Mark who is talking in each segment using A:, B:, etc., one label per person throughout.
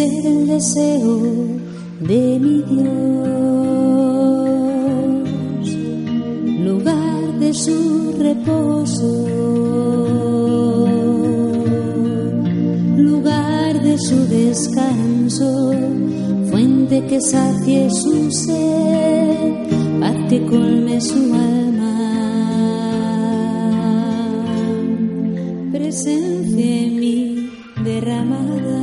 A: El deseo de mi Dios, lugar de su reposo, lugar de su descanso, fuente que sacie su sed, paz que colme su alma. Presencia en mí derramada.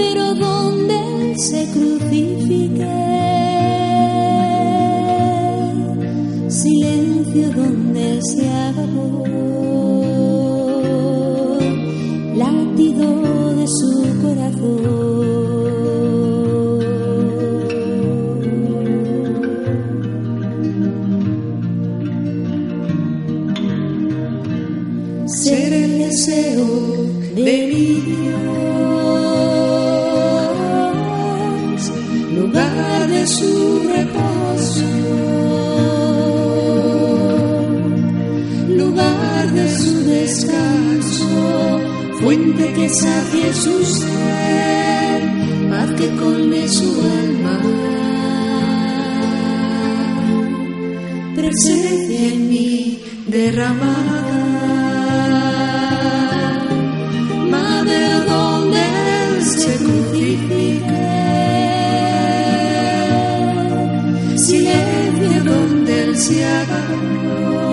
A: Madero donde se crucifique, silencio donde se voz, latido de su corazón. Ser el deseo de mi Dios lugar de su reposo, lugar de su descanso, fuente que sacie su ser, paz que colme su alma. Presencia en mí derramada, se